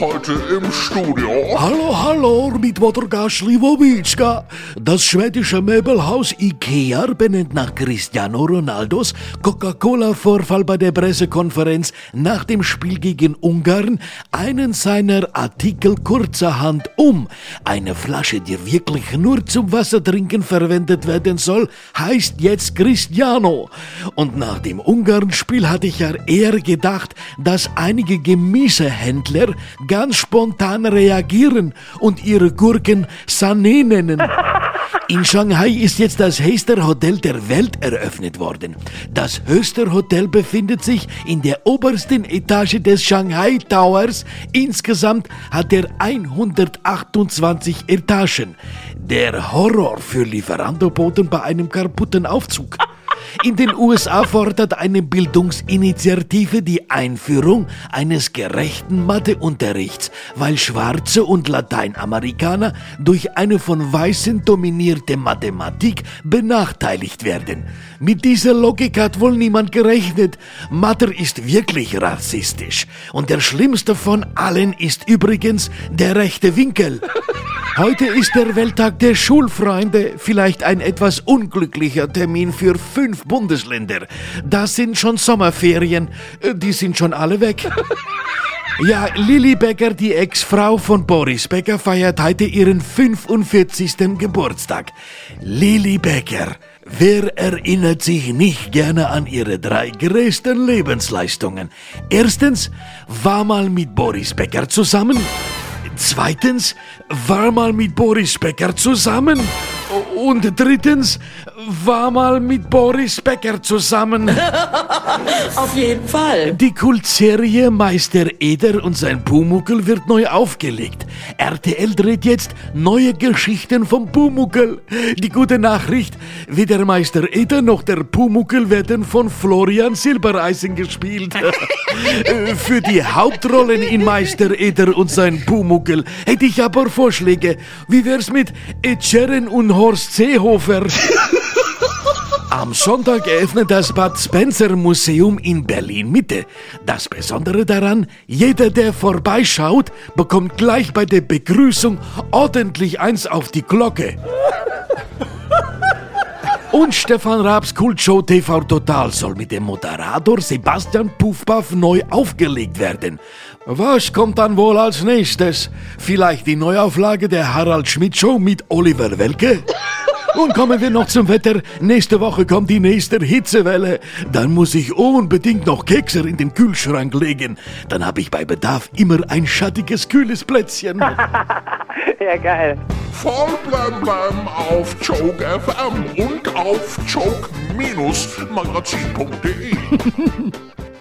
Heute im Studio. Hallo, hallo, mit Motorgas Sliwowitschka. Das schwedische Möbelhaus Ikea benennt nach Cristiano Ronaldos Coca-Cola-Vorfall bei der Pressekonferenz nach dem Spiel gegen Ungarn einen seiner Artikel kurzerhand um. Eine Flasche, die wirklich nur zum Wassertrinken verwendet werden soll, heißt jetzt Cristiano. Und nach dem Ungarn-Spiel hatte ich ja eher gedacht, dass einige Gemüsehändler ganz spontan reagieren und ihre Gurken Sané nennen. In Shanghai ist jetzt das höchste Hotel der Welt eröffnet worden. Das höchste Hotel befindet sich in der obersten Etage des Shanghai Towers. Insgesamt hat er 128 Etagen. Der Horror für Lieferandoboten bei einem kaputten Aufzug. In den USA fordert eine Bildungsinitiative die Einführung eines gerechten Matheunterrichts, weil Schwarze und Lateinamerikaner durch eine von Weißen dominierte Mathematik benachteiligt werden. Mit dieser Logik hat wohl niemand gerechnet. Mathe ist wirklich rassistisch. Und der schlimmste von allen ist übrigens der rechte Winkel. Heute ist der Welttag der Schulfreunde, vielleicht ein etwas unglücklicher Termin für fünf Bundesländer. Das sind schon Sommerferien, die sind schon alle weg. Ja, Lilly Becker, die Ex-Frau von Boris Becker, feiert heute ihren 45. Geburtstag. Lilly Becker. Wer erinnert sich nicht gerne an ihre drei größten Lebensleistungen? Erstens, war mal mit Boris Becker zusammen. Zweitens, war mal mit Boris Becker zusammen. Und drittens, war mal mit Boris Becker zusammen. Auf jeden Fall. Die Kultserie Meister Eder und sein Pumuckel wird neu aufgelegt. RTL dreht jetzt neue Geschichten vom Pumuckel. Die gute Nachricht, weder Meister Eder noch der Pumuckel werden von Florian Silbereisen gespielt. Für die Hauptrollen in Meister Eder und sein Pumuckel hätte ich aber Vorschläge. Wie wär's mit Etcheren und Horst Seehofer? Am Sonntag eröffnet das Bad Spencer Museum in Berlin Mitte. Das Besondere daran, jeder, der vorbeischaut, bekommt gleich bei der Begrüßung ordentlich eins auf die Glocke. Und Stefan Raabs Kultshow TV Total soll mit dem Moderator Sebastian Puffpaff neu aufgelegt werden. Was kommt dann wohl als nächstes? Vielleicht die Neuauflage der Harald Schmidt Show mit Oliver Welke? Und kommen wir noch zum Wetter. Nächste Woche kommt die nächste Hitzewelle. Dann muss ich unbedingt noch Kekse in den Kühlschrank legen. Dann habe ich bei Bedarf immer ein schattiges, kühles Plätzchen. ja, geil. Voll blem blem auf Joke FM und auf joke-magazin.de.